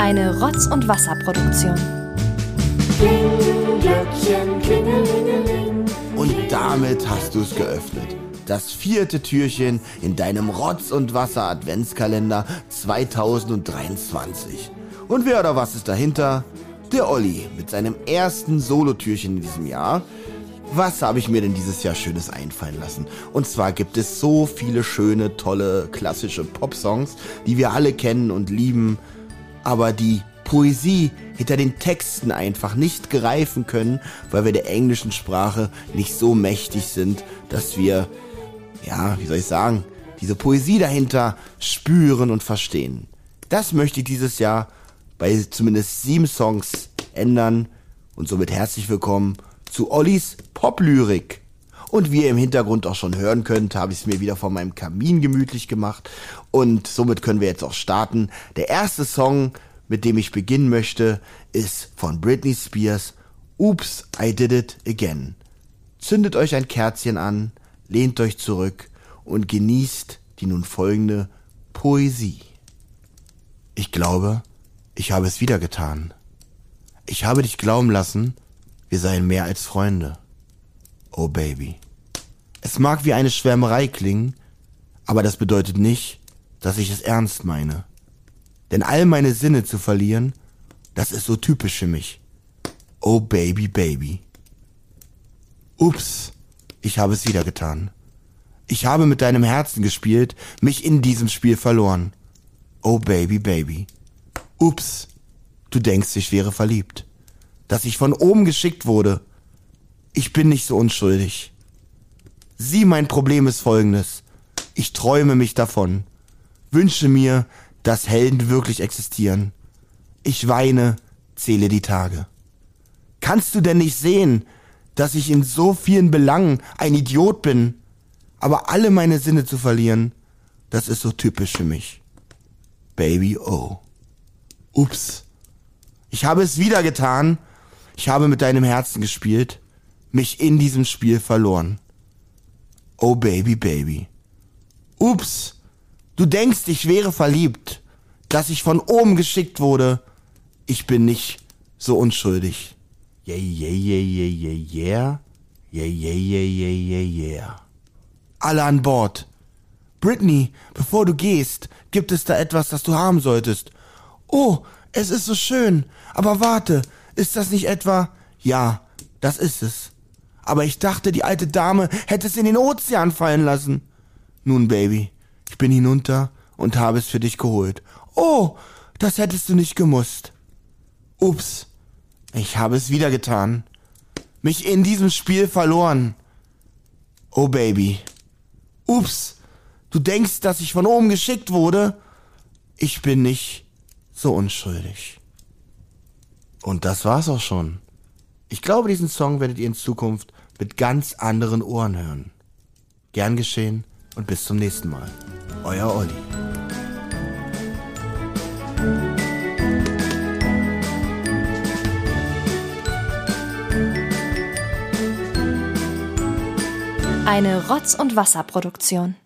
Eine Rotz- und Wasserproduktion. Und damit hast du es geöffnet. Das vierte Türchen in deinem Rotz- und Wasser-Adventskalender 2023. Und wer oder was ist dahinter? Der Olli mit seinem ersten Solotürchen in diesem Jahr. Was habe ich mir denn dieses Jahr Schönes einfallen lassen? Und zwar gibt es so viele schöne, tolle, klassische Popsongs, die wir alle kennen und lieben, aber die Poesie hinter den Texten einfach nicht greifen können, weil wir der englischen Sprache nicht so mächtig sind, dass wir, ja, wie soll ich sagen, diese Poesie dahinter spüren und verstehen. Das möchte ich dieses Jahr bei zumindest sieben Songs ändern und somit herzlich willkommen zu Ollis Poplyrik. Und wie ihr im Hintergrund auch schon hören könnt, habe ich es mir wieder vor meinem Kamin gemütlich gemacht. Und somit können wir jetzt auch starten. Der erste Song, mit dem ich beginnen möchte, ist von Britney Spears Oops, I Did It Again. Zündet euch ein Kerzchen an, lehnt euch zurück und genießt die nun folgende Poesie. Ich glaube, ich habe es wieder getan. Ich habe dich glauben lassen, wir seien mehr als Freunde. Oh Baby. Es mag wie eine Schwärmerei klingen, aber das bedeutet nicht, dass ich es ernst meine. Denn all meine Sinne zu verlieren, das ist so typisch für mich. Oh Baby, Baby. Ups, ich habe es wieder getan. Ich habe mit deinem Herzen gespielt, mich in diesem Spiel verloren. Oh Baby, Baby. Ups, du denkst, ich wäre verliebt. Dass ich von oben geschickt wurde. Ich bin nicht so unschuldig. Sieh, mein Problem ist folgendes. Ich träume mich davon. Wünsche mir, dass Helden wirklich existieren. Ich weine, zähle die Tage. Kannst du denn nicht sehen, dass ich in so vielen Belangen ein Idiot bin? Aber alle meine Sinne zu verlieren, das ist so typisch für mich. Baby oh. Ups. Ich habe es wieder getan. Ich habe mit deinem Herzen gespielt, mich in diesem Spiel verloren. Oh Baby, Baby. Ups. Du denkst, ich wäre verliebt, dass ich von oben geschickt wurde. Ich bin nicht so unschuldig. Yeah, yeah, yeah, yeah, yeah, yeah. Yeah, yeah, yeah, yeah, yeah, yeah. Alle an Bord. Britney, bevor du gehst, gibt es da etwas, das du haben solltest. Oh, es ist so schön. Aber warte, ist das nicht etwa? Ja, das ist es. Aber ich dachte, die alte Dame hätte es in den Ozean fallen lassen. Nun, Baby, ich bin hinunter und habe es für dich geholt. Oh, das hättest du nicht gemusst. Ups, ich habe es wieder getan. Mich in diesem Spiel verloren. Oh, Baby. Ups, du denkst, dass ich von oben geschickt wurde? Ich bin nicht so unschuldig. Und das war's auch schon. Ich glaube, diesen Song werdet ihr in Zukunft mit ganz anderen Ohren hören. Gern geschehen und bis zum nächsten Mal. Euer Olli. Eine Rotz- und Wasserproduktion.